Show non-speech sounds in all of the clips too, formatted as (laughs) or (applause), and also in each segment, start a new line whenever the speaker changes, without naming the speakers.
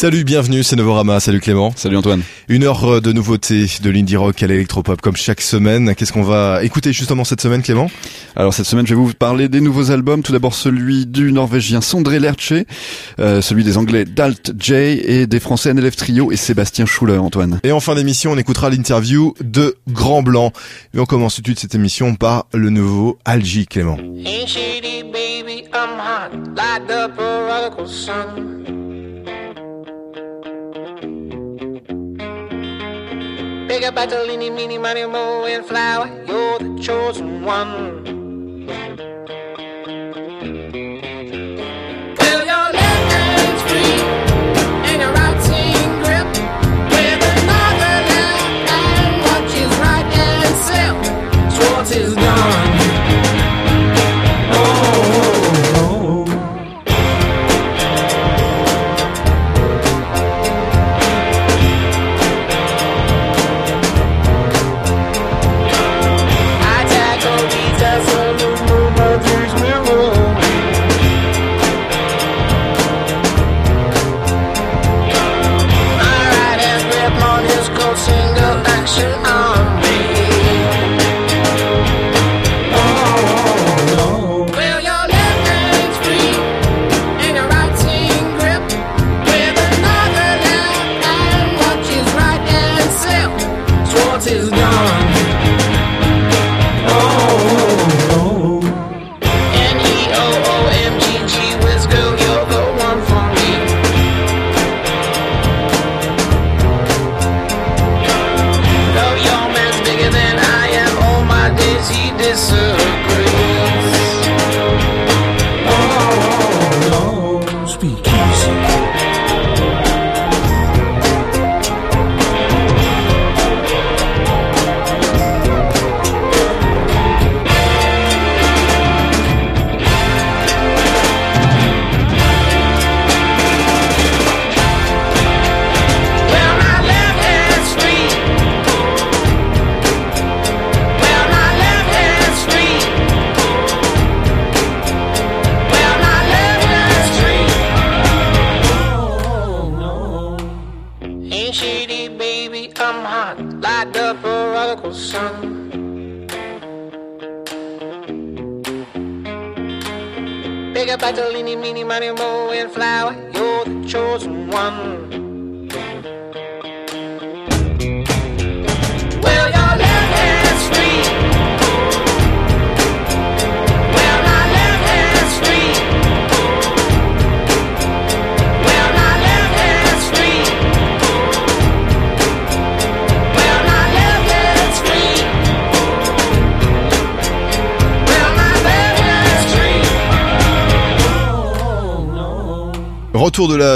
Salut, bienvenue, c'est Novorama. Salut Clément.
Salut Antoine.
Une heure de nouveautés de l'indie rock à l'électropop comme chaque semaine. Qu'est-ce qu'on va écouter justement cette semaine Clément?
Alors cette semaine je vais vous parler des nouveaux albums. Tout d'abord celui du norvégien Sondre Lerche, euh, celui des anglais Dalt J et des français NLF Trio et Sébastien Schuller Antoine.
Et en fin d'émission on écoutera l'interview de Grand Blanc. Et on commence tout de suite cette émission par le nouveau Algie Clément. Big a battle, any, meeny, money, mo, and flower. You're the chosen one. Retour de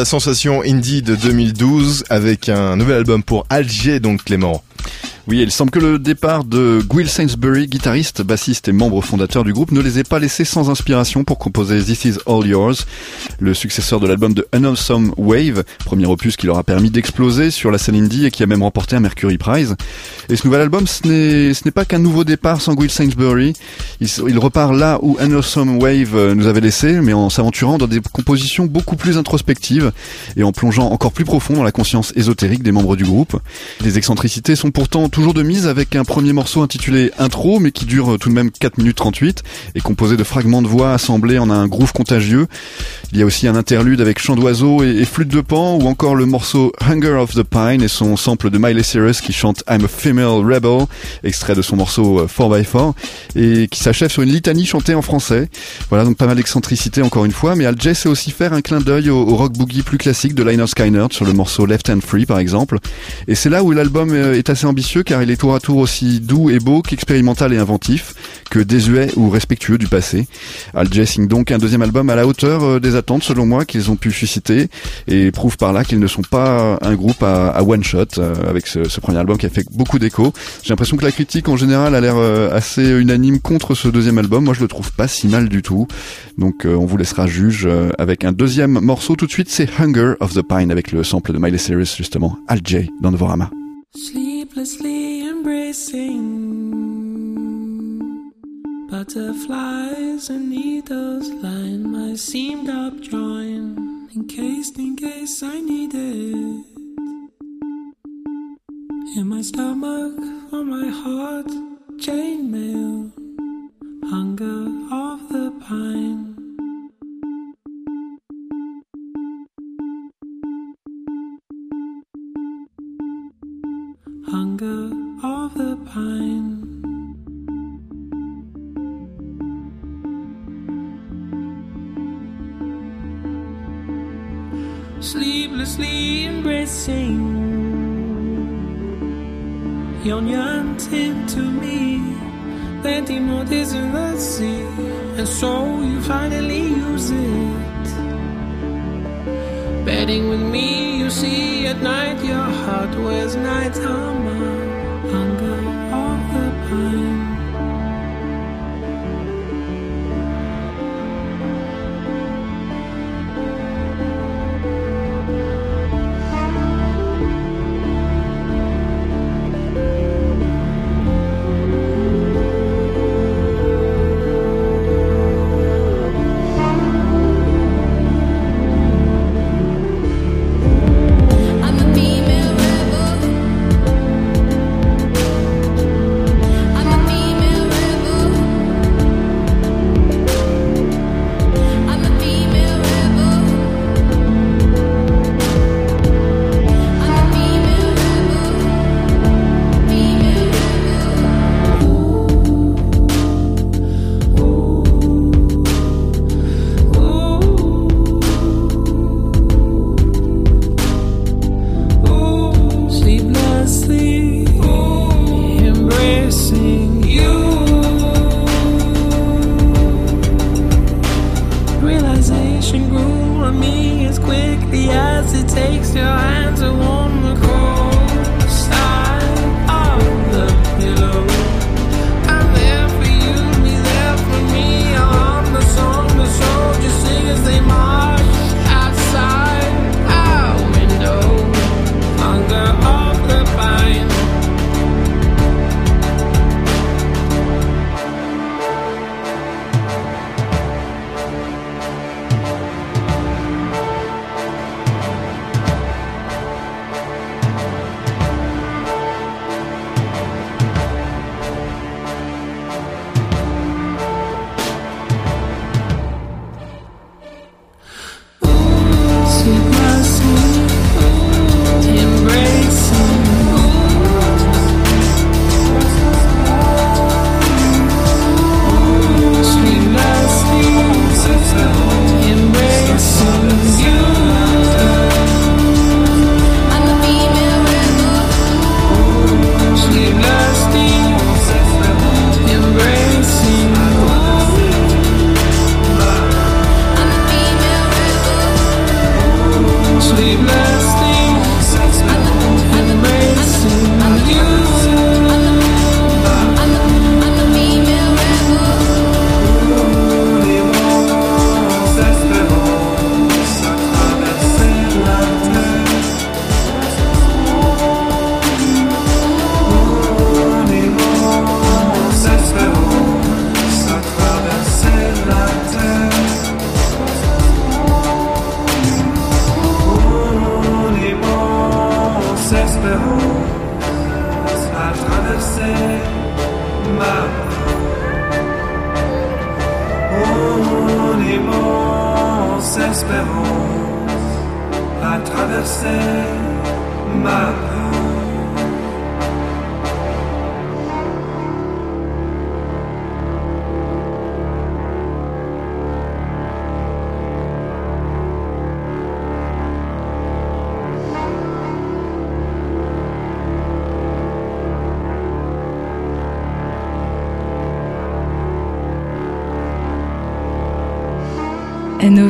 sensation indie de 2012 avec un nouvel album pour Alger donc Clément.
Oui, il semble que le départ de Will Sainsbury, guitariste, bassiste et membre fondateur du groupe, ne les ait pas laissés sans inspiration pour composer This Is All Yours, le successeur de l'album de Unawesome Wave, premier opus qui leur a permis d'exploser sur la scène indie et qui a même remporté un Mercury Prize. Et ce nouvel album, ce n'est, pas qu'un nouveau départ sans Will Sainsbury. Il, repart là où Unawesome Wave euh, nous avait laissé, mais en s'aventurant dans des compositions beaucoup plus introspectives et en plongeant encore plus profond dans la conscience ésotérique des membres du groupe. Les excentricités sont pourtant toujours de mise avec un premier morceau intitulé Intro, mais qui dure tout de même 4 minutes 38 et composé de fragments de voix assemblés en un groove contagieux. Il y a aussi un interlude avec chant d'oiseau et, flûte de pan, ou encore le morceau Hunger of the Pine et son sample de Miley Cyrus qui chante I'm a Female Rebel, extrait de son morceau 4x4, euh, et qui s'achève sur une litanie chantée en français. Voilà, donc pas mal d'excentricité encore une fois, mais Al J sait aussi faire un clin d'œil au, rock boogie plus classique de Liner Skynyrd sur le morceau Left Hand Free par exemple. Et c'est là où l'album euh, est assez ambitieux car il est tour à tour aussi doux et beau qu'expérimental et inventif, que désuet ou respectueux du passé. Al J signe donc un deuxième album à la hauteur euh, des attentes selon moi qu'ils ont pu susciter et prouve par là qu'ils ne sont pas un groupe à, one shot euh, avec ce, premier album qui a fait beaucoup d'écho. J'ai l'impression que la critique en général a l'air euh, assez unanime contre ce deuxième album. Moi je le trouve pas si mal du tout. Donc on vous laissera juge avec un deuxième morceau tout de suite, c'est Hunger of the Pine avec le sample de Miley Cyrus justement, Al J dans Novorama. sleeplessly embracing butterflies and needles line my seamed up drawing
encased in case I need it. In my stomach, on my heart, chainmail, hunger of the pine. Hunger of the pine. Sleeplessly embracing. Yearned to me Plenty more days in the sea And so you finally use it. Betting with me you see at night Your heart wears night armor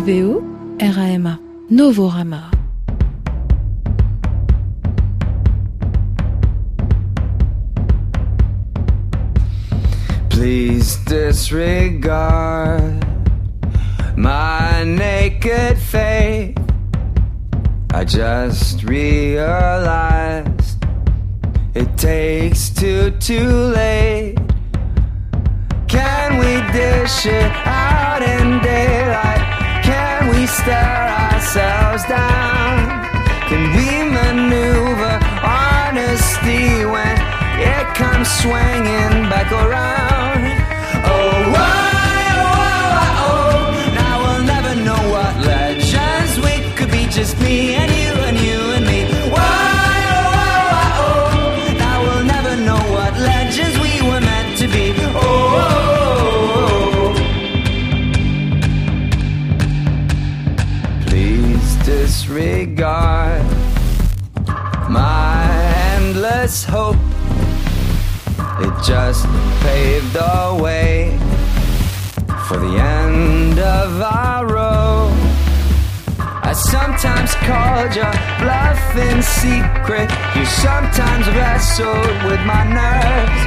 R-A-M-A, Novorama.
Please disregard my naked faith. I just realized it takes two too late. Can we dish it stare ourselves down? Can we maneuver honesty when it comes swinging back around? Oh, why? just me and you. Just paved the way for the end of our road. I sometimes called your bluff in secret. You sometimes wrestled with my nerves.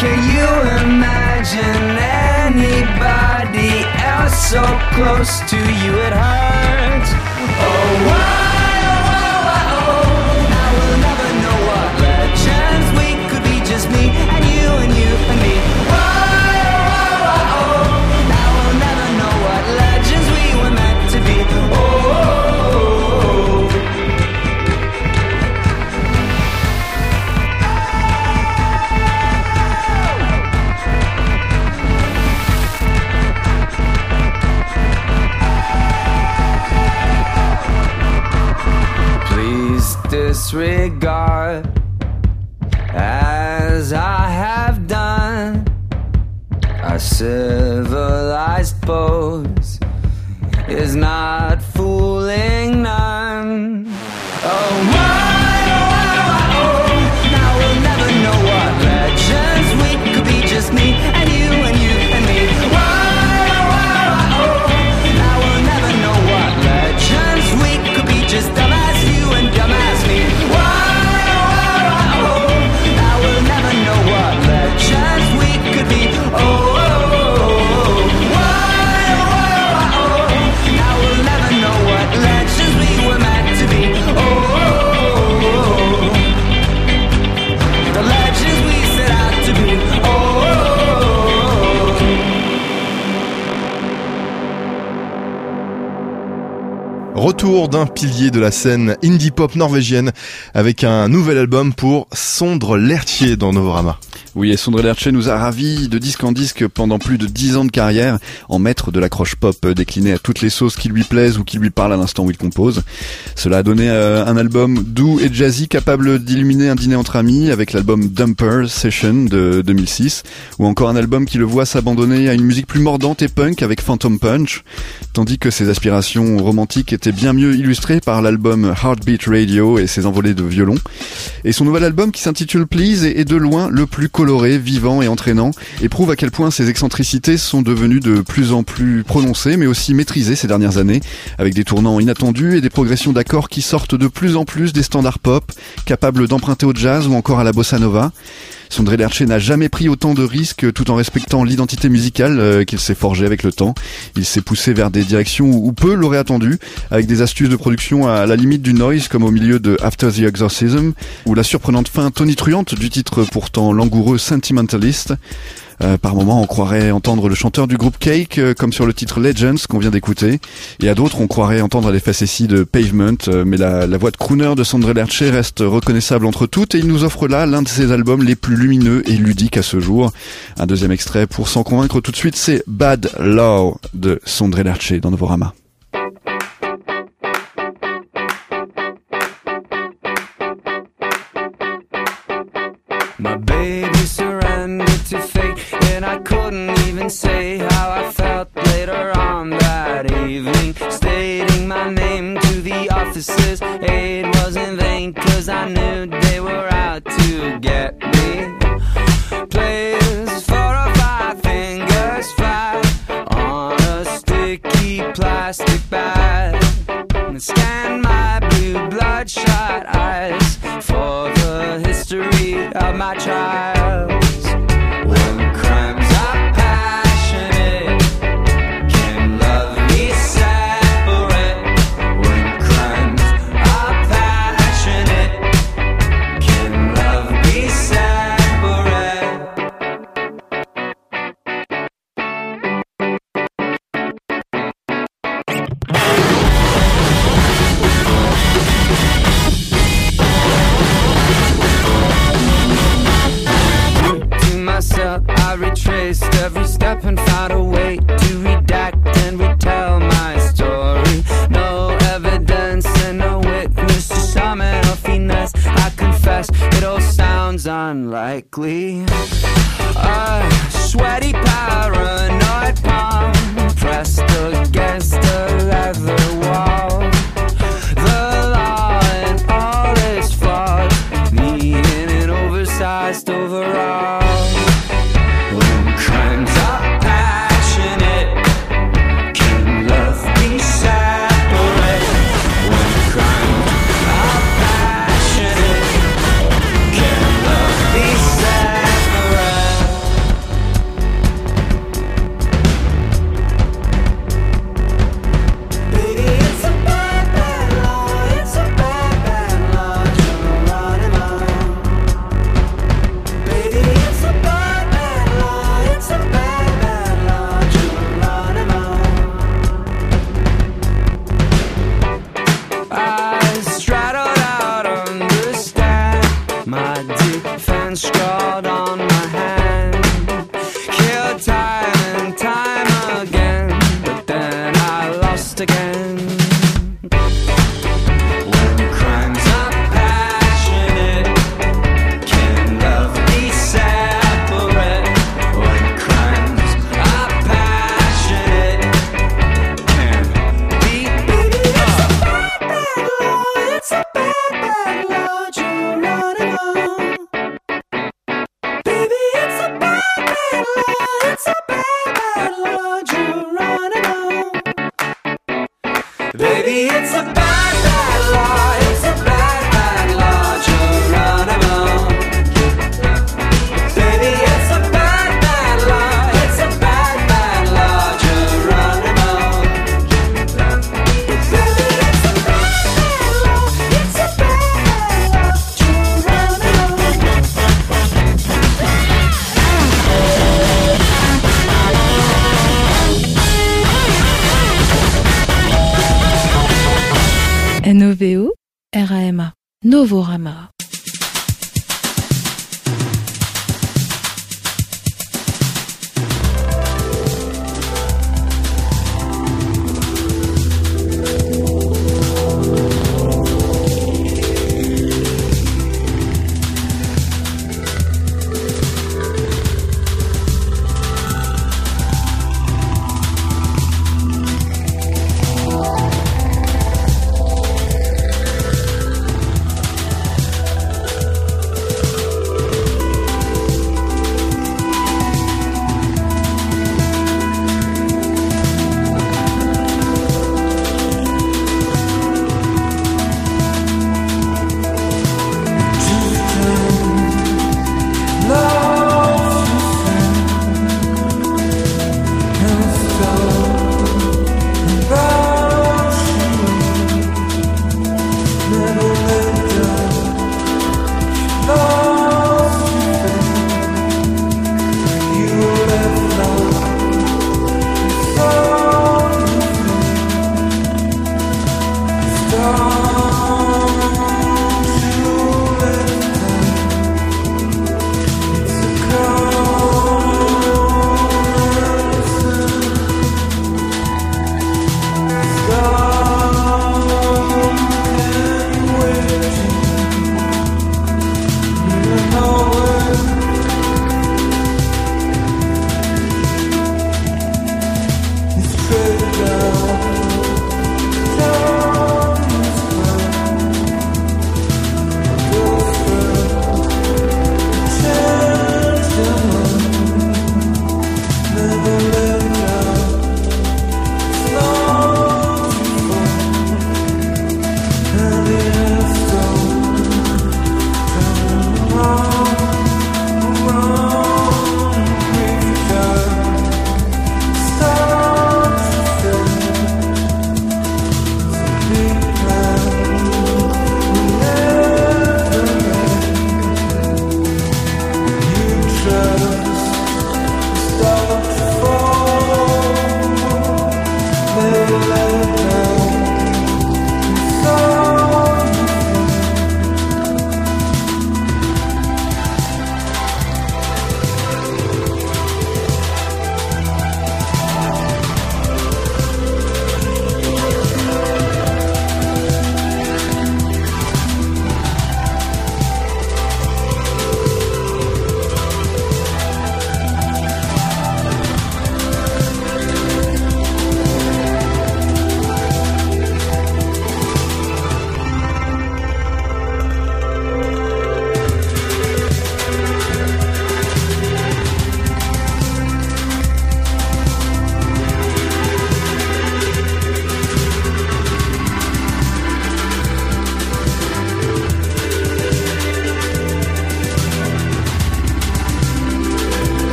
Can you imagine anybody else so close to you? It hurts. Oh, why, disregard as I have done. A civilized pose is not
Retour d'un pilier de la scène indie pop norvégienne avec un nouvel album pour Sondre Lertier dans Novorama.
Oui, et Sondre Lerche nous a ravis de disque en disque pendant plus de dix ans de carrière, en maître de l'accroche pop euh, décliné à toutes les sauces qui lui plaisent ou qui lui parlent à l'instant où il compose. Cela a donné euh, un album doux et jazzy capable d'illuminer un dîner entre amis avec l'album Dumper Session de 2006, ou encore un album qui le voit s'abandonner à une musique plus mordante et punk avec Phantom Punch, tandis que ses aspirations romantiques étaient bien mieux illustrées par l'album Heartbeat Radio et ses envolées de violon. Et son nouvel album qui s'intitule Please est de loin le plus coloré, vivant et entraînant et prouve à quel point ses excentricités sont devenues de plus en plus prononcées mais aussi maîtrisées ces dernières années avec des tournants inattendus et des progressions d'accords qui sortent de plus en plus des standards pop, capables d'emprunter au jazz ou encore à la bossa nova. Sondre Lerche n'a jamais pris autant de risques tout en respectant l'identité musicale euh, qu'il s'est forgée avec le temps. Il s'est poussé vers des directions où, peu l'auraient attendu, avec des astuces de production à la limite du noise comme au milieu de After the Exorcism, ou la surprenante fin tonitruante du titre pourtant langoureux Sentimentalist. Euh, par moments, on croirait entendre le chanteur du groupe Cake, euh, comme sur le titre Legends qu'on vient d'écouter. Et à d'autres, on croirait entendre les facéties de Pavement, euh, mais la, la voix de crooner de Sondre Lerche reste reconnaissable entre toutes et il nous offre là l'un de ses albums les plus lumineux et ludiques à ce jour. Un deuxième extrait pour s'en convaincre tout de suite, c'est Bad Law de Sondre Lerche dans Novorama.
Even say how I felt later on that evening. Stating my name to the officers, aid was in vain, cause I knew they were out to get me. Players four or five fingers fly on a sticky plastic bag. Scan my blue bloodshot eyes for the history of my trials.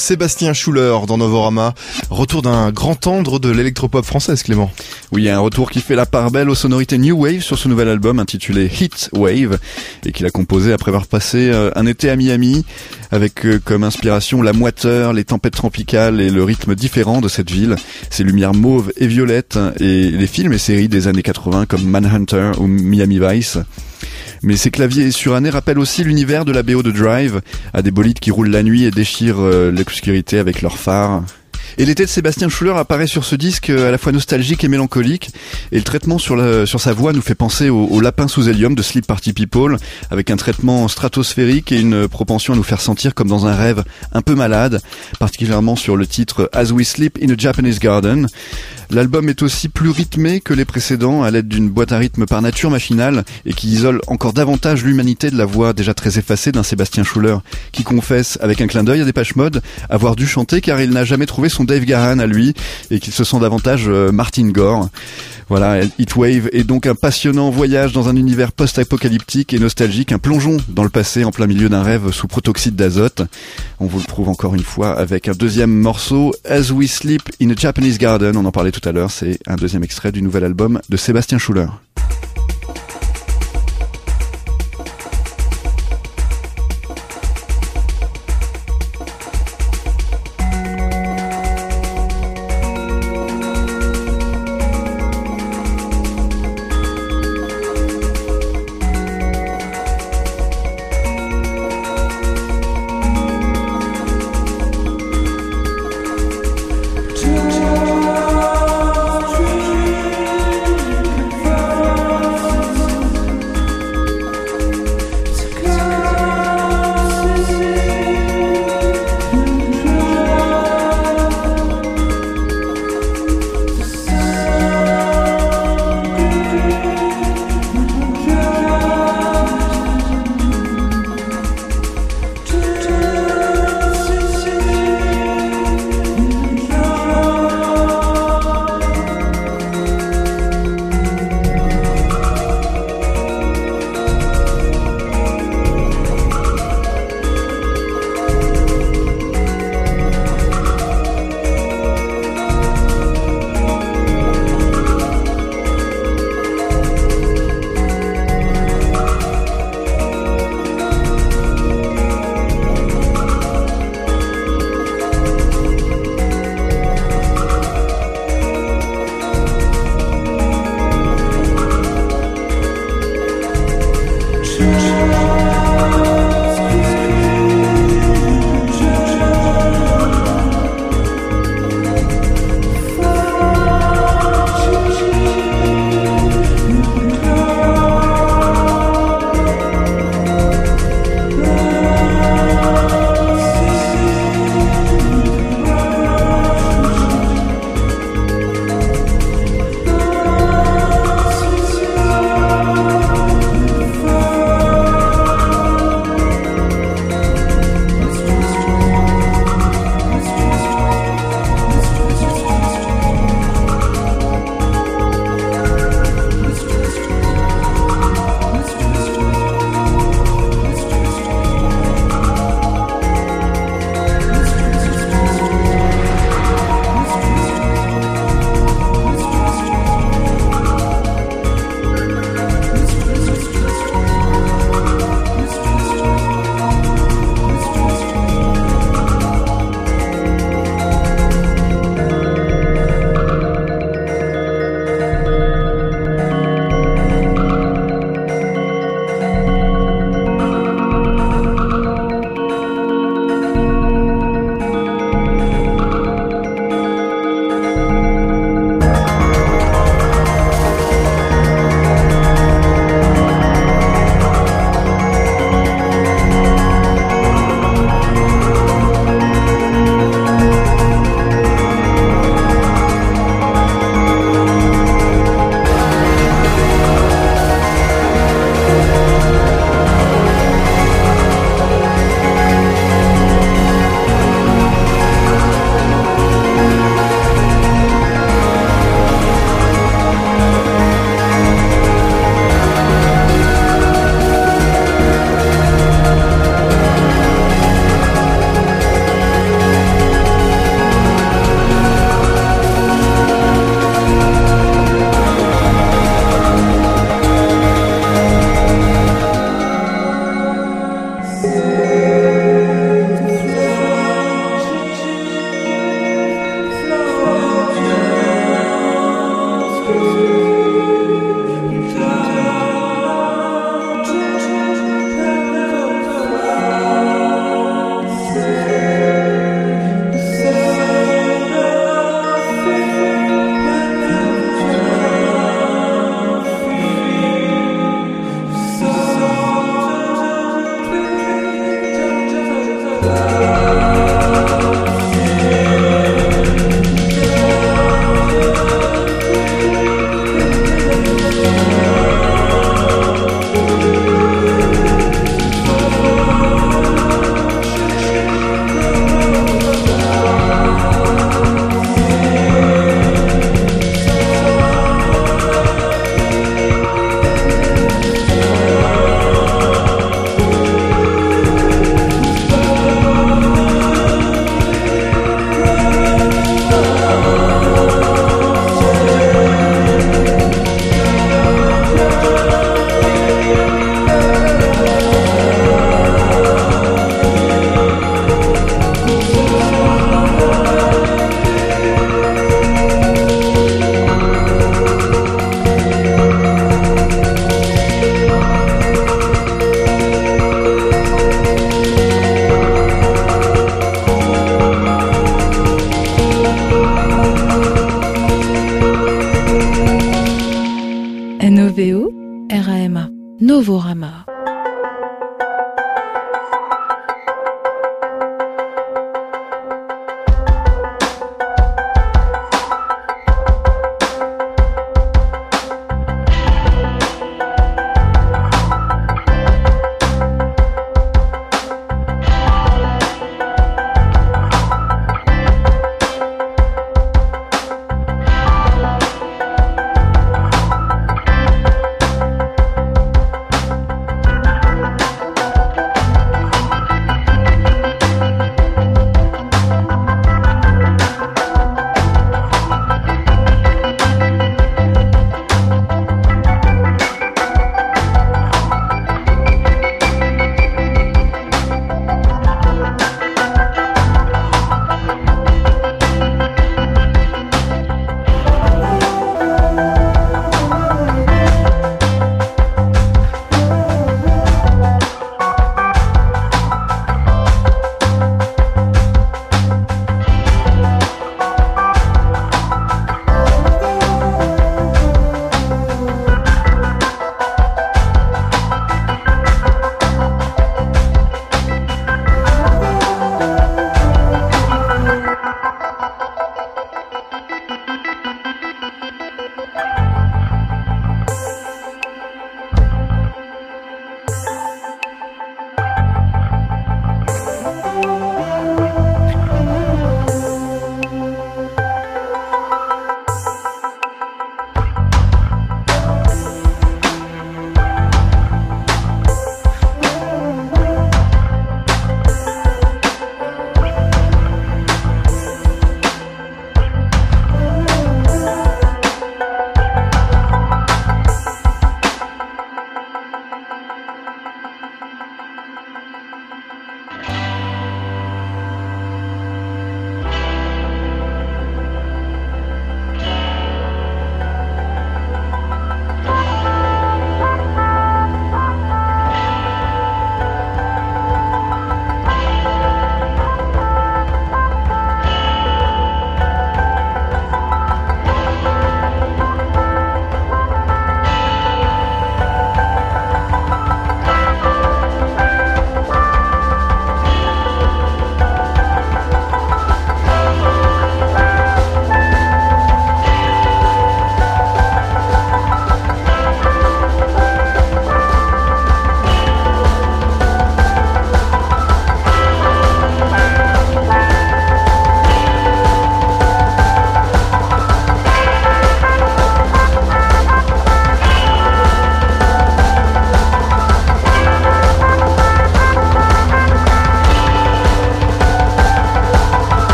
Sébastien Schuller dans Novorama. Retour d'un grand tendre de l'électropop française, Clément.
Oui, un retour qui fait la part belle aux sonorités New Wave sur ce nouvel album intitulé Hit Wave et qu'il a composé après avoir passé euh, un été à Miami avec euh, comme inspiration la moiteur, les tempêtes tropicales et le rythme différent de cette ville, ses lumières mauves et violettes et les films et séries des années 80 comme Manhunter ou Miami Vice. Mais ces claviers surannés rappellent aussi l'univers de la BO de Drive, à des bolides qui roulent la nuit et déchirent euh, l'obscurité avec leurs phares. Et l'été de Sébastien Schuller apparaît sur ce disque euh, à la fois nostalgique et mélancolique. Et le traitement sur, sur sa voix nous fait penser au, au lapin sous hélium de Sleep Party People, avec un traitement stratosphérique et une propension à nous faire sentir comme dans un rêve un peu malade, particulièrement sur le titre As We Sleep in a Japanese Garden. L'album est aussi plus rythmé que les précédents à l'aide d'une boîte à rythme par nature machinale et qui isole encore davantage l'humanité de la voix déjà très effacée d'un Sébastien Schuller qui confesse avec un clin d'œil à Dépêche Mode avoir dû chanter car il n'a jamais trouvé son Dave Gahan à lui et qu'il se sent davantage euh, Martin Gore. Voilà, Heatwave est donc un passionnant voyage dans un univers post-apocalyptique et nostalgique, un plongeon dans le passé en plein milieu d'un rêve sous protoxyde d'azote. On vous le prouve encore une fois avec un deuxième morceau, As We Sleep in a Japanese Garden, on en parlait tout à l'heure, c'est un deuxième extrait du nouvel album de Sébastien Schuller.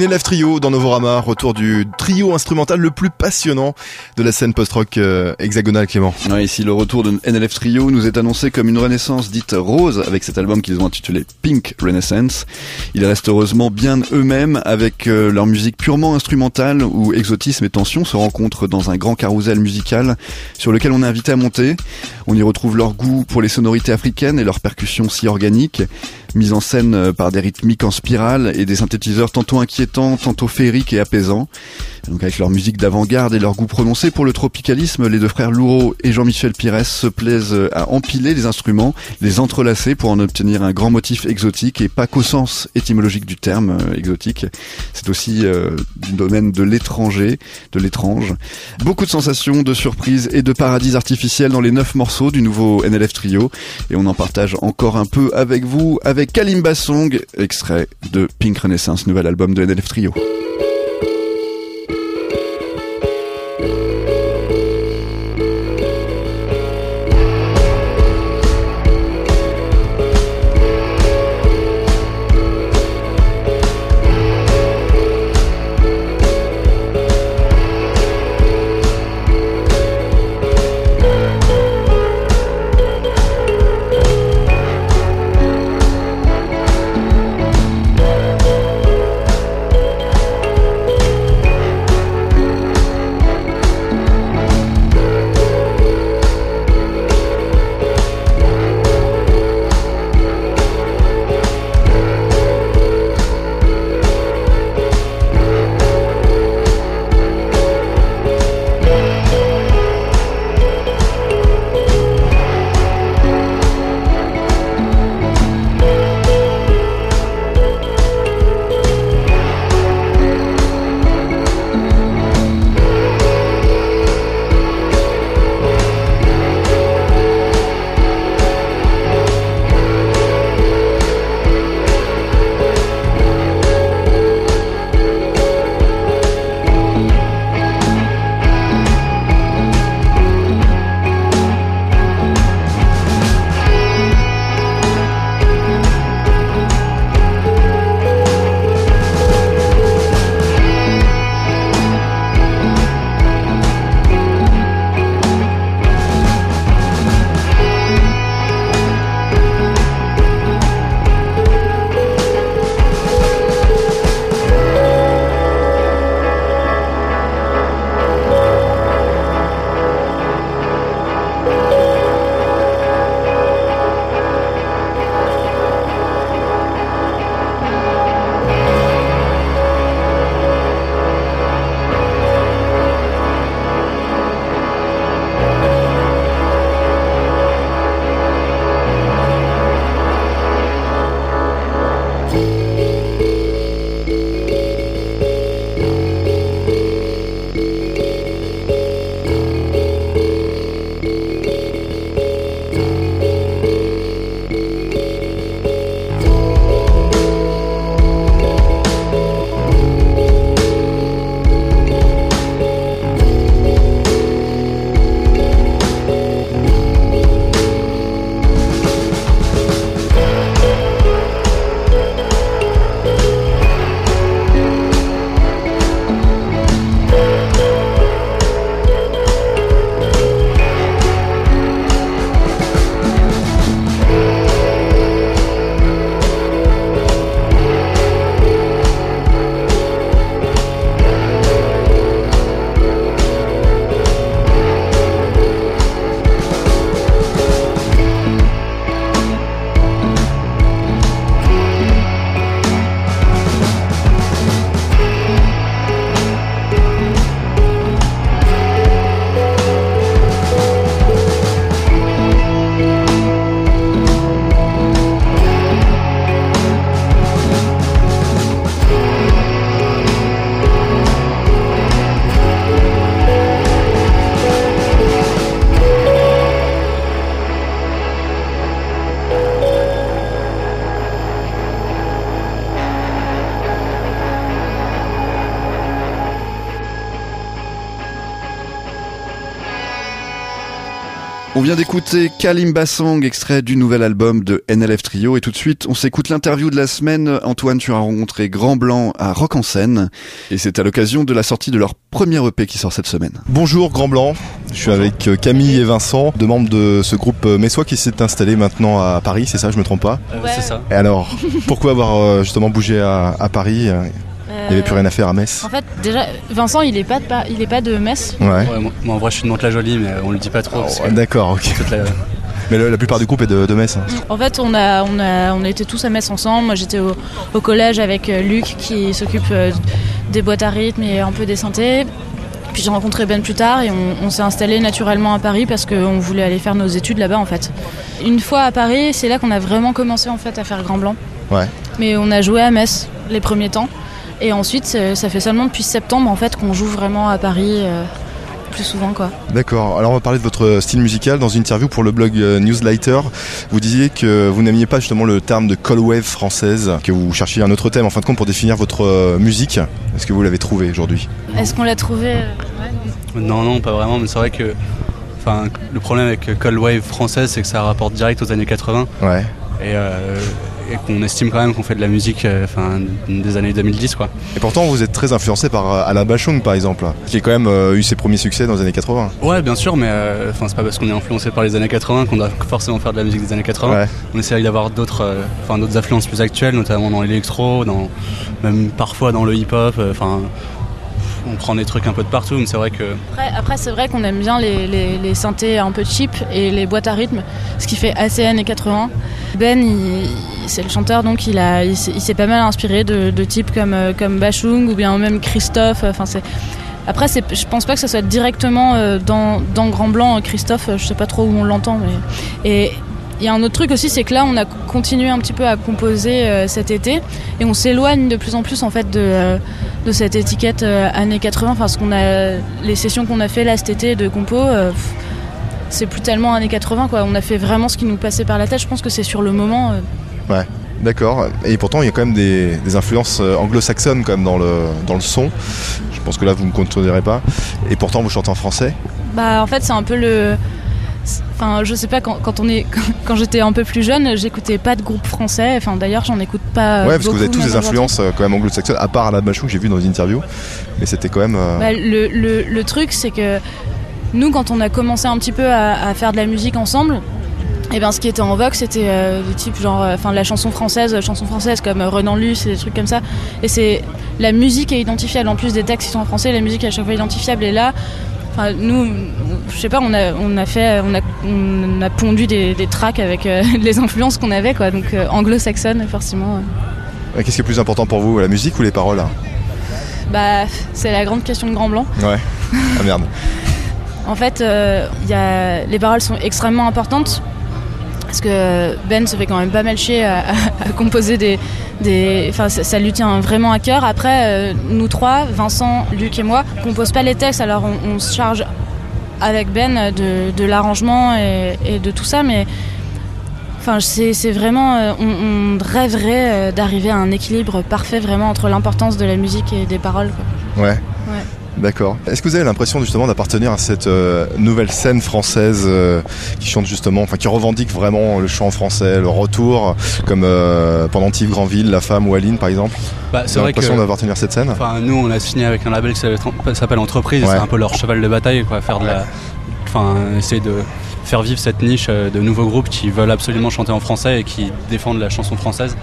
NLF Trio dans Novorama, retour du trio instrumental le plus passionnant de la scène post-rock euh, hexagonale, Clément.
Ici le retour de NLF Trio nous est annoncé comme une renaissance dite rose avec cet album qu'ils ont intitulé Pink Renaissance. Ils restent heureusement bien eux-mêmes avec euh, leur musique purement instrumentale où exotisme et tension se rencontrent dans un grand carrousel musical sur lequel on est invité à monter. On y retrouve leur goût pour les sonorités africaines et leurs percussions si organiques. Mise en scène euh, par des rythmiques en spirale et des synthétiseurs tantôt inquiétants, tantôt féeriques et apaisants. Donc avec leur musique d'avant-garde et leur goût prononcé pour le tropicalisme, les deux frères Louraud et Jean-Michel Pires se plaisent à empiler les instruments, les entrelacer pour en obtenir un grand motif exotique et pas qu'au sens étymologique du terme euh, exotique. C'est aussi euh, du domaine de l'étranger, de l'étrange. Beaucoup de sensations, de surprises et de paradis artificiels dans les neuf morceaux du nouveau NLF Trio. Et on en partage encore un peu avec vous avec Kalimba Song, extrait de Pink Renaissance, nouvel album de NLF Trio. On vient d'écouter Kalimba Song, extrait du nouvel album de NLF Trio. Et tout de suite, on s'écoute l'interview de la semaine. Antoine, tu as rencontré Grand Blanc à Rock en Seine. Et c'est à l'occasion de la sortie de leur premier EP qui sort cette semaine.
Bonjour Grand Blanc, je suis avec euh, Camille et Vincent, deux membres de ce groupe euh, Messois qui s'est installé maintenant à Paris, c'est ça, je me trompe pas?
C'est ça.
Et alors, pourquoi avoir euh, justement bougé à, à Paris n'y avait plus rien à faire à Metz
En fait, déjà, Vincent, il est pas de, Pa- il est pas de Metz.
Ouais.
Ouais, moi, moi, en vrai je suis de Mantes-la-Jolie mais on le dit pas trop que
D'accord, ok.
toute la-
Mais le- la plupart du groupe est de, de Metz. hein.
En fait, on a, on a, on était tous à Metz ensemble. Moi, j'étais au, au collège avec euh, Luc qui s'occupe euh, des boîtes à rythme et un peu des synthés. Puis j'ai rencontré Ben plus tard et on, on s'est installé naturellement à Paris parce qu'on voulait aller faire nos études là-bas en fait. Une fois à Paris, c'est là qu'on a vraiment commencé en fait à faire Grand Blanc.
Ouais.
Mais on a joué à Metz les premiers temps et ensuite ça fait seulement depuis septembre en fait qu'on joue vraiment à Paris euh, plus souvent quoi.
D'accord. Alors on va parler de votre style musical. Dans une interview pour le blog euh, Newsletter, vous disiez que vous n'aimiez pas justement le terme de call wave française, que vous cherchiez un autre thème en fin de compte pour définir votre euh, musique. Est-ce que vous l'avez trouvé aujourd'hui?
Est-ce qu'on l'a trouvé ouais.
Non, non, pas vraiment, mais c'est vrai que enfin, le problème avec Cold Wave française, c'est que ça rapporte direct aux années 80
Ouais.
et, euh, et qu'on estime quand même qu'on fait de la musique euh, enfin, des années 2010. Quoi.
Et pourtant vous êtes très influencé par euh, Alain Bachung par exemple, qui a quand même euh, eu ses premiers succès dans les années 80.
Ouais, bien sûr, mais enfin, c'est pas parce qu'on est influencé par les années 80 qu'on doit forcément faire de la musique des années 80.
Ouais.
On essaye d'avoir d'autres influences plus actuelles, notamment dans l'électro, dans, même parfois dans le hip-hop. Enfin, on prend des trucs un peu de partout, mais c'est vrai que
Après, après, c'est vrai qu'on aime bien les, les, les synthés un peu cheap et les boîtes à rythme, ce qui fait assez années 80. Ben, c'est le chanteur, donc il, il, s'est, pas mal inspiré de, de types comme, euh, comme Bachung ou bien même Christophe. Enfin, c'est... Après, je pense pas que ça soit directement euh, dans, dans Grand Blanc. Christophe, je sais pas trop où on l'entend, mais. Et, il y a un autre truc aussi, c'est que là, on a continué un petit peu à composer euh, cet été et on s'éloigne de plus en plus en fait de, euh, de cette étiquette euh, années 80. Enfin, ce qu'on a, les sessions qu'on a fait là cet été de compo, c'est plus tellement années 80 quoi. On a fait vraiment ce qui nous passait par la tête. Je pense que c'est sur le moment. euh,
D'accord. Et pourtant il y a quand même des, des influences anglo-saxonnes quand même dans le, dans le son. Je pense que là vous me contredirez pas. Et pourtant vous chantez en français.
Bah en fait c'est un peu le. Enfin je sais pas quand, quand on est (laughs) quand j'étais un peu plus jeune j'écoutais pas de groupe français. Enfin d'ailleurs j'en écoute pas.
ouais, parce que vous avez tous des influences euh, quand même anglo-saxonnes, à part Alain Bachung que j'ai vu dans une interview. Mais c'était quand même. euh,
Bah, le, le- le truc, c'est que nous, quand on a commencé un petit peu à, à faire de la musique ensemble, et ben, ce qui était en vogue, c'était euh, des types genre, euh, enfin, de la chanson française, euh, chanson française comme Renan Luce et des trucs comme ça. Et c'est la musique est identifiable en plus des textes qui sont en français, la musique est à chaque fois identifiable. Et là, enfin, nous, je sais pas, on a, on a fait, on a, on a pondu des, des tracks avec euh, (laughs) les influences qu'on avait, quoi. Donc euh, anglo-saxonne, forcément.
Qu'est-ce qui est plus important pour vous, la musique ou les paroles?
Bah, c'est la grande question de Grand Blanc.
Ouais. (laughs) Ah merde.
En fait, euh, il y a... les paroles sont extrêmement importantes. Parce que Ben se fait quand même pas mal chier à, à- à composer des. des... Enfin, ça, ça lui tient vraiment à cœur. Après, euh, nous trois, Vincent, Luc et moi, on compose pas les textes, alors on, on se charge avec Ben de, de l'arrangement et, et de tout ça, mais. Enfin, c'est vraiment. euh, on, on rêverait euh, d'arriver à un équilibre parfait vraiment entre l'importance de la musique et des paroles. quoi.
Ouais. D'accord. Est-ce que vous avez l'impression justement d'appartenir à cette euh, nouvelle scène française euh, qui chante justement, enfin qui revendique vraiment le chant français, le retour, comme euh, Pendentif, Grandville, La Femme ou Aline par exemple?
Bah, c'est vrai que.
l'impression d'appartenir à cette scène?
Enfin, nous, on a signé avec un label qui s'appelle Entreprise.
Ouais.
C'est un peu leur cheval de bataille, quoi. Faire de la, enfin, essayer de faire vivre cette niche euh, de nouveaux groupes qui veulent absolument chanter en français et qui défendent la chanson française.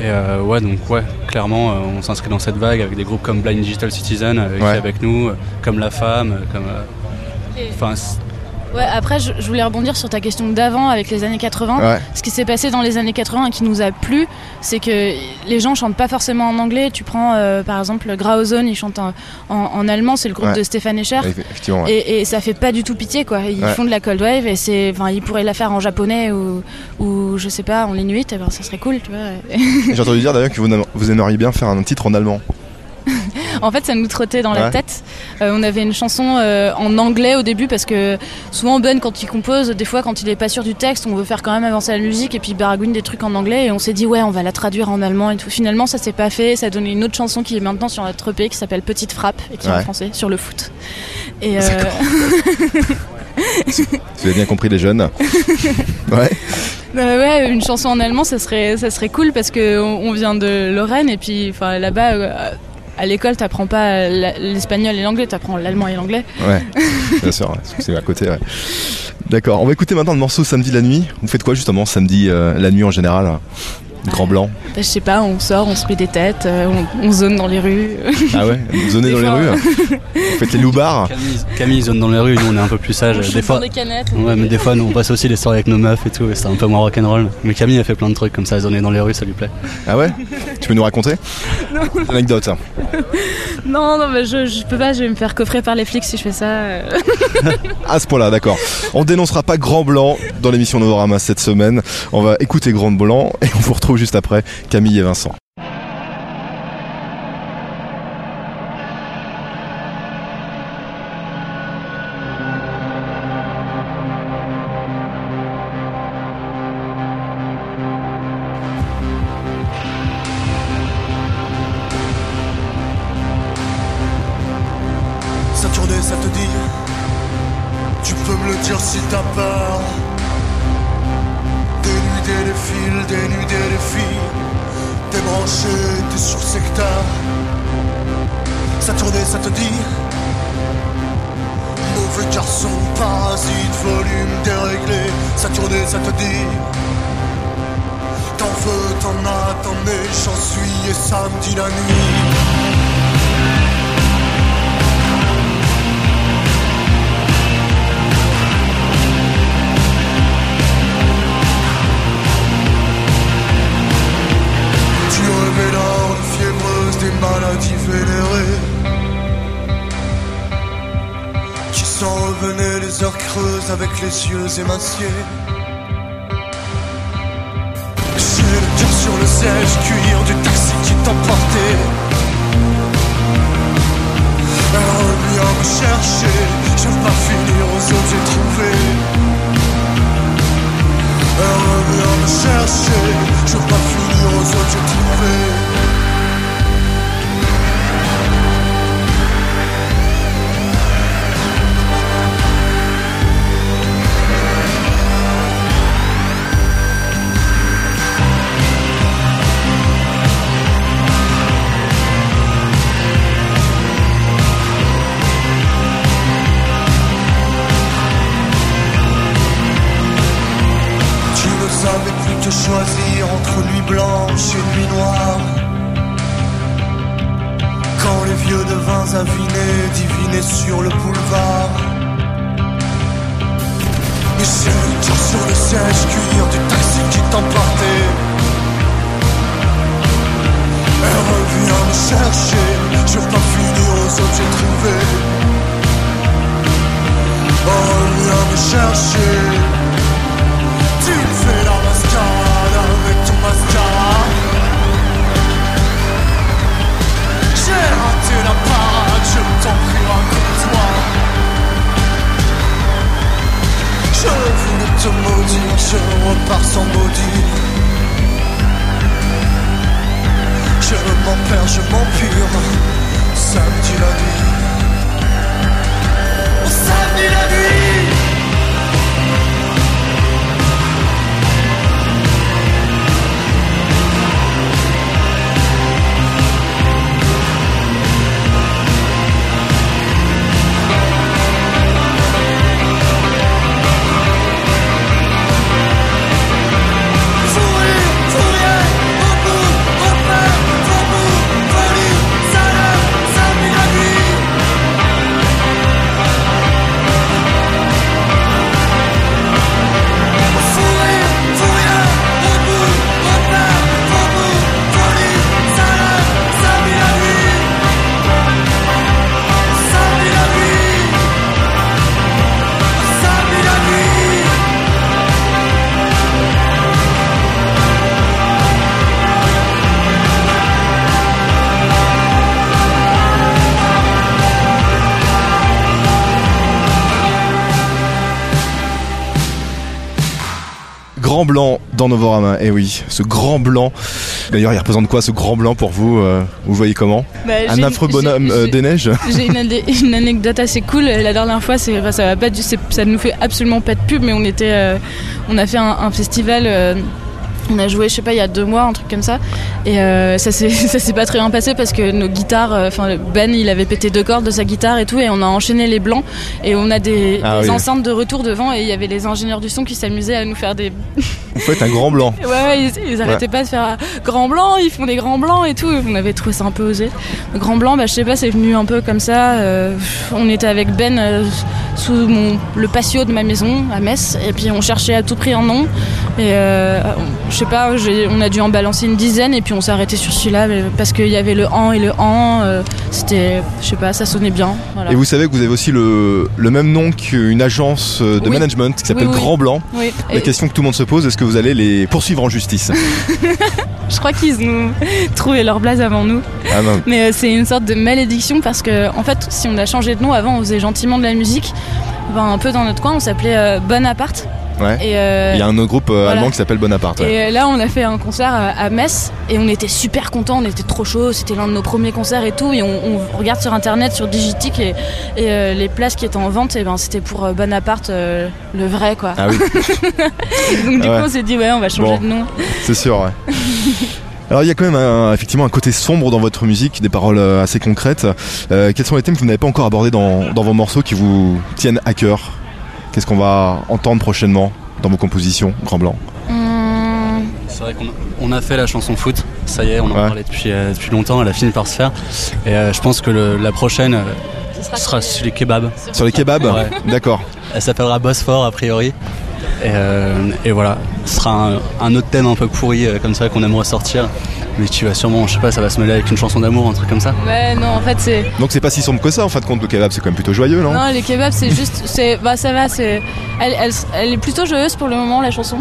Et euh, ouais, donc ouais, clairement, euh, on s'inscrit dans cette vague avec des groupes comme Blind Digital Citizen euh, qui
Ouais.
est avec nous, euh, comme La Femme, euh, comme. euh, Enfin,
Ouais, après, je, je voulais rebondir sur ta question d'avant avec les années 80.
Ouais.
Ce qui s'est passé dans les années 80 et qui nous a plu, c'est que les gens chantent pas forcément en anglais. Tu prends euh, par exemple Grauzone, ils chantent en, en- en allemand, c'est le groupe
Ouais.
de Stéphane Escher.
Ouais.
Et, et ça fait pas du tout pitié quoi. Ils font de la cold wave et c'est, ils pourraient la faire en japonais ou, ou je sais pas en inuit. Et ben, ça serait cool, tu vois.
J'ai entendu dire d'ailleurs que vous aimeriez bien faire un titre en allemand.
En fait, ça nous trottait dans la tête. Euh, on avait une chanson euh, en anglais au début parce que souvent Ben, quand il compose, des fois quand il est pas sûr du texte, on veut faire quand même avancer la musique et puis il baragouine des trucs en anglais et on s'est dit ouais, on va la traduire en allemand et tout. Finalement, ça s'est pas fait. Ça a donné une autre chanson qui est maintenant sur notre EP qui s'appelle Petite Frappe et qui est en français sur le foot. Et euh,
Vous (laughs) avez bien compris les jeunes. (laughs) Ouais.
bah ouais, une chanson en allemand, ça serait, ça serait cool parce que on, on vient de Lorraine et puis enfin là-bas. euh, à l'école, t'apprends pas la- l'espagnol et l'anglais, t'apprends l'allemand et l'anglais.
Ouais. Bien sûr, c'est à côté. Ouais. D'accord. On va écouter maintenant le morceau Samedi la nuit. Vous faites quoi justement samedi euh, la nuit en général? Grand blanc.
Bah, je sais pas, on sort, on se met des têtes, euh, on, on zone dans les rues.
Ah ouais Vous zonez dans les rues Vous faites les loupards
Camille, Camille zone dans les rues, nous on est un peu plus sage.
on
Des fois,
dans des canettes.
ouais, mais des fois, nous on passe aussi les soirées avec nos meufs et tout, et c'est un peu moins rock'n'roll. Mais Camille a fait plein de trucs comme ça, zoner dans les rues, ça lui plaît.
Ah ouais? Tu peux nous raconter? Anecdote. hein.
Non, non, mais je, je peux pas, je vais me faire coffrer par les flics si je fais ça. euh. (laughs)
À ce point-là, d'accord. On dénoncera pas Grand Blanc dans l'émission Novorama cette semaine. On va écouter Grand Blanc et on vous retrouve juste après Camille et Vincent.
Siège, cuir du taxi qui t'emportait. Elle revient à me chercher, je veux pas finir aux autres j'ai trouvé. À me chercher, je veux pas finir aux autres j'ai trouvé avinés divinaient sur le boulevard. Le cœur sur le siège cuir du taxi qui t'emportait. Elle revient me chercher, je veux pas finir aux autres j'ai trouvé. Elle revient me chercher. Je voulais te maudire, je repars sans maudire Je m'en perds, je m'empire Samedi la nuit Samedi la nuit
Blanc dans Novorama. Eh oui, ce Grand Blanc. D'ailleurs, il représente quoi ce Grand Blanc pour vous euh, Vous voyez comment
Bah,
Un affreux bonhomme euh, des neiges
J'ai une, ane- (laughs) une anecdote assez cool. La dernière fois, c'est, enfin, ça va pas, ça nous fait absolument pas de pub, mais on était, euh, on a fait un, un festival. on a joué, je sais pas, il y a deux mois, un truc comme ça, et euh, ça s'est, (laughs) pas très bien passé parce que nos guitares, enfin Ben, il avait pété deux cordes de sa guitare et tout, et on a enchaîné les blancs, et on a des,
Ah
des
oui.
enceintes de retour devant, et il y avait les ingénieurs du son qui s'amusaient à nous faire des,
Vous faites un grand blanc.
Ouais, ouais, ils, ils arrêtaient pas de faire grand blanc, ils font des grands blancs et tout. On avait trouvé ça un peu osé. Le grand blanc, bah, je sais pas, c'est venu un peu comme ça. euh, on était avec Ben euh, sous mon, le patio de ma maison à Metz, et puis on cherchait à tout prix un nom. Et euh, je sais pas, on a dû en balancer une dizaine, et puis on s'est arrêté sur celui-là parce qu'il y avait le an et le an. euh, C'était, je sais pas, ça sonnait bien. Voilà.
Et vous savez que vous avez aussi le, le même nom qu'une agence de
Oui.
management qui s'appelle
Oui, oui.
Grand Blanc. La
Et
question que tout le monde se pose, est-ce que vous allez les poursuivre en justice (laughs)
je crois qu'ils ont (laughs) trouvé leur blase avant nous.
Ah non.
Mais euh, c'est une sorte de malédiction parce que, en fait, si on a changé de nom, avant on faisait gentiment de la musique. Ben, un peu dans notre coin, on s'appelait euh, Bonaparte.
Ouais.
Et, euh,
Il y a un autre groupe euh,
voilà.
allemand qui s'appelle Bonaparte. ouais.
et euh, là, on a fait un concert à Metz et on était super contents, on était trop chaud. C'était l'un de nos premiers concerts et tout. Et on, on regarde sur internet, sur Digitic et, et, les places qui étaient en vente, et ben, c'était pour Bonaparte, le vrai quoi.
Ah oui, (laughs)
Donc du
Ah ouais.
coup, on s'est dit, ouais, on va changer
Bon.
de nom.
c'est sûr. ouais. (laughs) Alors il y a quand même un- effectivement un côté sombre dans votre musique, des paroles assez concrètes. Euh, quels sont les thèmes que vous n'avez pas encore abordés dans, dans vos morceaux qui vous tiennent à cœur? Qu'est-ce qu'on va entendre prochainement dans vos compositions, Grand Blanc
Hum,
C'est vrai qu'on a, on a fait la chanson foot, ça y est, on en
Ouais.
parlait depuis, euh, depuis longtemps, elle a fini par se faire. Et euh, je pense que le- la prochaine euh,
ce sera
sera sur les kebabs.
Sur les kebabs
Ouais.
D'accord.
Elle s'appellera Bosphore a priori. Et, euh, et voilà, ce sera un, un autre thème un peu pourri euh, comme ça qu'on aimerait sortir. Mais tu vas sûrement, je sais pas, ça va se mêler avec une chanson d'amour, un truc comme ça.
Ouais, non, en fait, c'est.
Donc c'est pas si sombre que ça en fin de compte, le kebab c'est quand même plutôt joyeux, non?
Non, les kebabs, c'est juste. c'est Bah, ça va, c'est. Elle, elle, elle est plutôt joyeuse pour le moment, la chanson.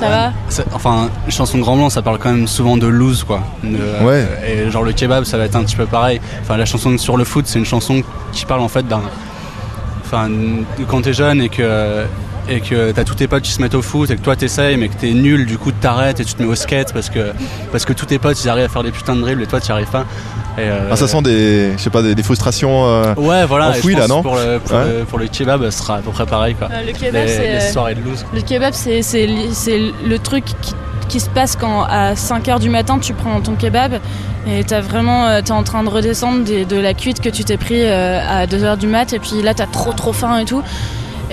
Ça va
C'est- Enfin, une chanson de Grand Blanc, ça parle quand même souvent de lose, quoi. De-
Ouais.
Et genre le kebab, ça va être un petit peu pareil. Enfin, la chanson sur le foot, c'est une chanson qui parle en fait d'un. Enfin, quand t'es jeune et que. Et que t'as tous tes potes qui se mettent au foot et que toi t'essayes mais que t'es nul du coup t'arrêtes et tu te mets au skate parce que parce que tous tes potes ils arrivent à faire des putains de dribbles et toi t'y arrives pas. Et, euh,
Ah, ça sent des, je sais pas, des, des frustrations. euh,
Ouais voilà.
enfouies, là, non
pour le, pour,
Ouais.
le, pour le kebab, ce sera à peu près pareil quoi.
Euh, Le kebab,
Les,
c'est.
les soirées de loose.
Le kebab, c'est c'est le truc qui, qui se passe quand à 5h du matin tu prends ton kebab et t'as vraiment t'es en train de redescendre des- de la cuite que tu t'es pris à 2h du mat et puis là t'as trop trop faim et tout.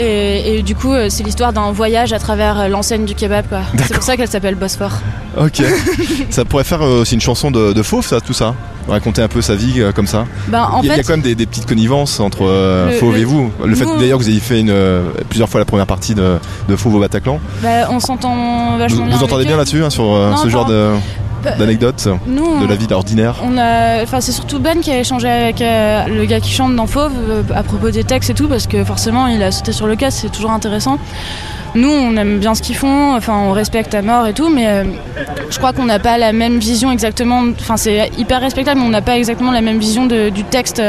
Et, et du coup, euh, c'est l'histoire d'un voyage à travers euh, l'enseigne du kebab. C'est pour ça qu'elle s'appelle Bosphore.
Ok. (laughs) ça pourrait faire euh, aussi une chanson de, de fauve, ça, tout ça Raconter un peu sa vie euh, comme ça
Ben, en
Il y, a- il y a
fait,
quand même des, des petites connivences entre euh,
Le-
Fauve
le-
et vous. Le fait d'ailleurs que vous ayez fait une, euh, plusieurs fois la première partie de, de Fauve au Bataclan.
bah, on s'entend
Vous,
vachement bien.
vous entendez bien là-dessus, hein, sur
Non,
ce genre de- d'anecdotes
Nous, on-
de la vie ordinaire
On a, enfin c'est surtout Ben qui a échangé avec euh, le gars qui chante dans Fauve euh, à propos des textes et tout parce que forcément il a sauté sur le cas, c'est toujours intéressant. Nous on aime bien ce qu'ils font, enfin on respecte à mort et tout, mais euh, je crois qu'on n'a pas la même vision exactement. Enfin c'est hyper respectable, mais on n'a pas exactement la même vision de- du texte.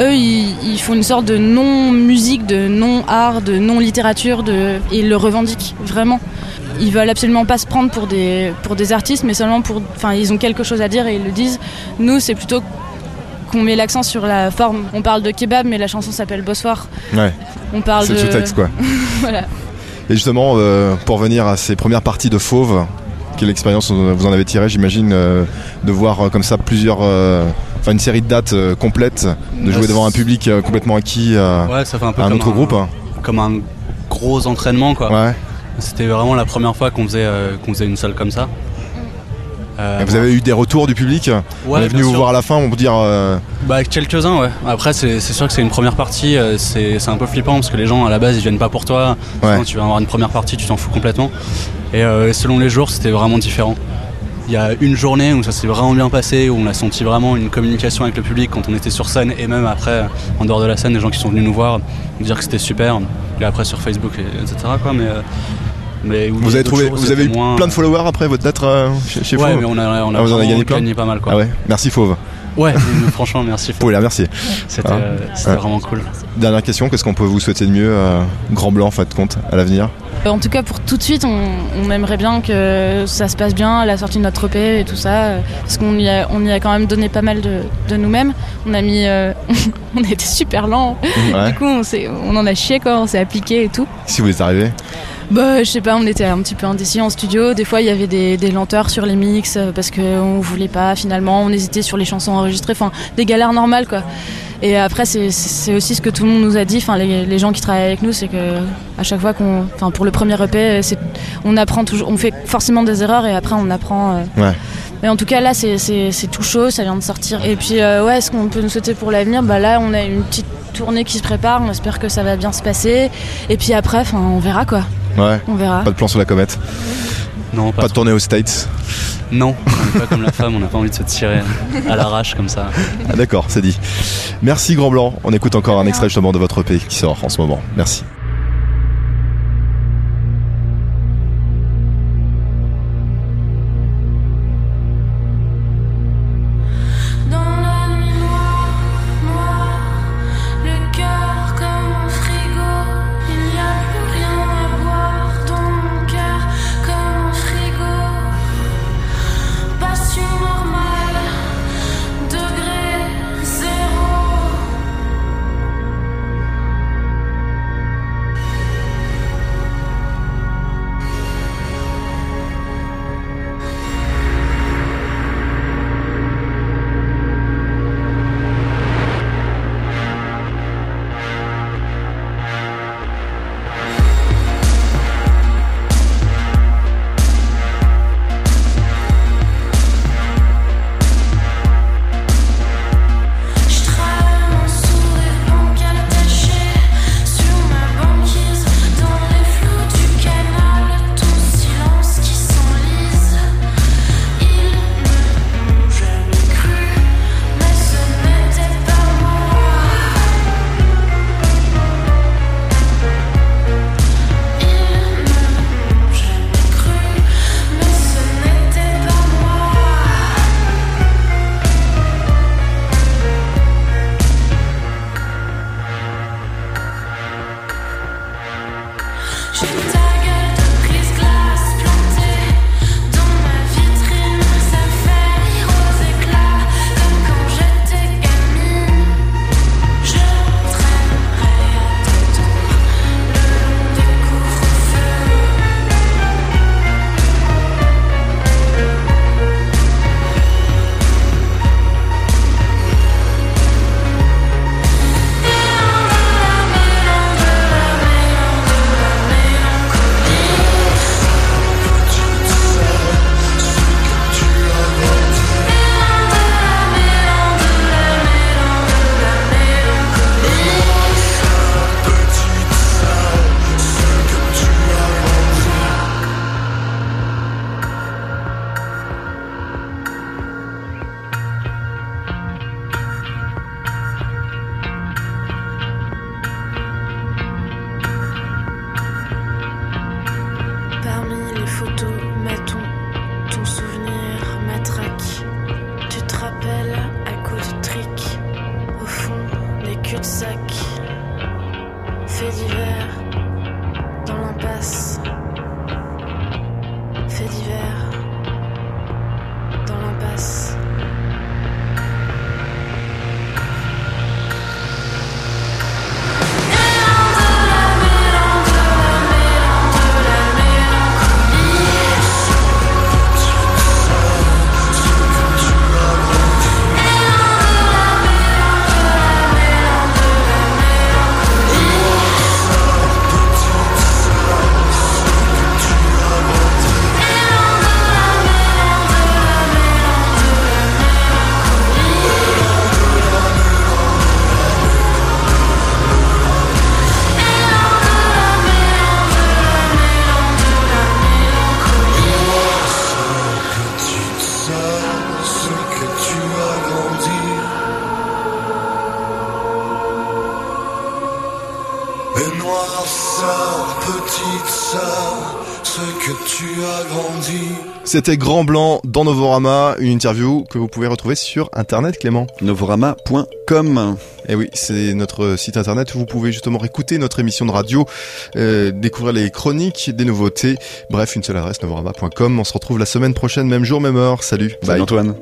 Eux ils, ils font une sorte de non musique, de non art, de non littérature, de et ils le revendiquent vraiment ils veulent absolument pas se prendre pour des, pour des artistes, mais seulement pour. Enfin, ils ont quelque chose à dire et ils le disent. Nous, c'est plutôt qu'on met l'accent sur la forme. On parle de kebab, mais la chanson s'appelle Bosphore.
Ouais,
On parle
c'est
de.
le sous-texte quoi. (laughs)
voilà.
Et justement, euh, pour venir à ces premières parties de Fauve, quelle expérience vous en avez tiré, j'imagine, euh, de voir euh, comme ça plusieurs. euh, Enfin, une série de dates euh, complètes, de jouer
Ouais,
devant un public euh, complètement acquis euh,
Ouais, ça fait un peu
à un autre groupe. hein.
comme un gros entraînement quoi.
Ouais.
C'était vraiment la première fois qu'on faisait, euh, qu'on faisait une salle comme ça. Euh,
Et vous avez eu des retours du public On
ouais,
est venu vous
sûr.
voir à la fin, on vous dire. euh,
Bah, quelques-uns, ouais. Après, c'est sûr que c'est une première partie, euh, c'est c'est un peu flippant parce que les gens à la base ils viennent pas pour toi.
Ouais.
Sinon, tu vas avoir une première partie, tu t'en fous complètement. Et euh, selon les jours, c'était vraiment différent. Il y a une journée où ça s'est vraiment bien passé, où on a senti vraiment une communication avec le public quand on était sur scène et même après, en dehors de la scène, les gens qui sont venus nous voir, nous dire que c'était super. Et après sur Facebook, et- etc. Quoi, mais, euh, mais
Vous avez trouvé, vous avez eu
moins-
plein de followers après votre lettre euh, chez, chez
Ouais,
Fauve
mais on a, on a
Ah, vous en avez
vraiment
gagné
pas mal quoi.
Ah ouais, merci Fauve.
Ouais, franchement, merci.
Vous pouvez la remercier.
C'était
Ah.
euh, vraiment cool.
Dernière question, qu'est-ce qu'on peut vous souhaiter de mieux, euh, Grand Blanc, en fait, compte, à l'avenir
En tout cas, pour tout de suite, on, on aimerait bien que ça se passe bien à la sortie de notre EP et tout ça, euh, parce qu'on y a, on y a quand même donné pas mal de, de nous-mêmes. On a mis, euh, (laughs) on a été super lent.
Ouais.
Du coup, on, on en a chié quoi, on s'est appliqué et tout.
Si vous êtes arrivé Bah, je sais pas, on était un petit peu indécis en studio. Des fois, il y avait des, des lenteurs sur les mix euh, parce qu'on voulait pas finalement. On hésitait sur les chansons enregistrées. Enfin, des galères normales, quoi. Et après, c'est- aussi ce que tout le monde nous a dit. Enfin, les, les gens qui travaillent avec nous, c'est que à chaque fois qu'on, enfin, pour le premier EP, on apprend toujours, on fait forcément des erreurs et après on apprend. euh.
Ouais.
Mais en tout cas, là, c'est- tout chaud, ça vient de sortir. Et puis, euh, ouais, ce qu'on peut nous souhaiter pour l'avenir, bah là, on a une petite tournée qui se prépare. On espère que ça va bien se passer. Et puis après, enfin, on verra quoi.
Ouais.
On verra.
Pas de plan sur la comète.
Non,
Pas de tournée aux States.
Non, on n'est pas comme la femme, on n'a pas envie de se tirer à l'arrache comme ça.
Ah, D'accord, c'est dit. Merci Grand Blanc. On écoute encore un extrait justement de votre EP qui sort en ce moment. Merci. C'était Grand Blanc dans Novorama, une interview que vous pouvez retrouver sur internet Clément.
Novorama.com.
Et oui, c'est notre site internet où vous pouvez justement écouter notre émission de radio, euh, découvrir les chroniques, des nouveautés. Bref, une seule adresse, novorama.com. On se retrouve la semaine prochaine, même jour, même heure. Salut,
Salut
bye.
Antoine.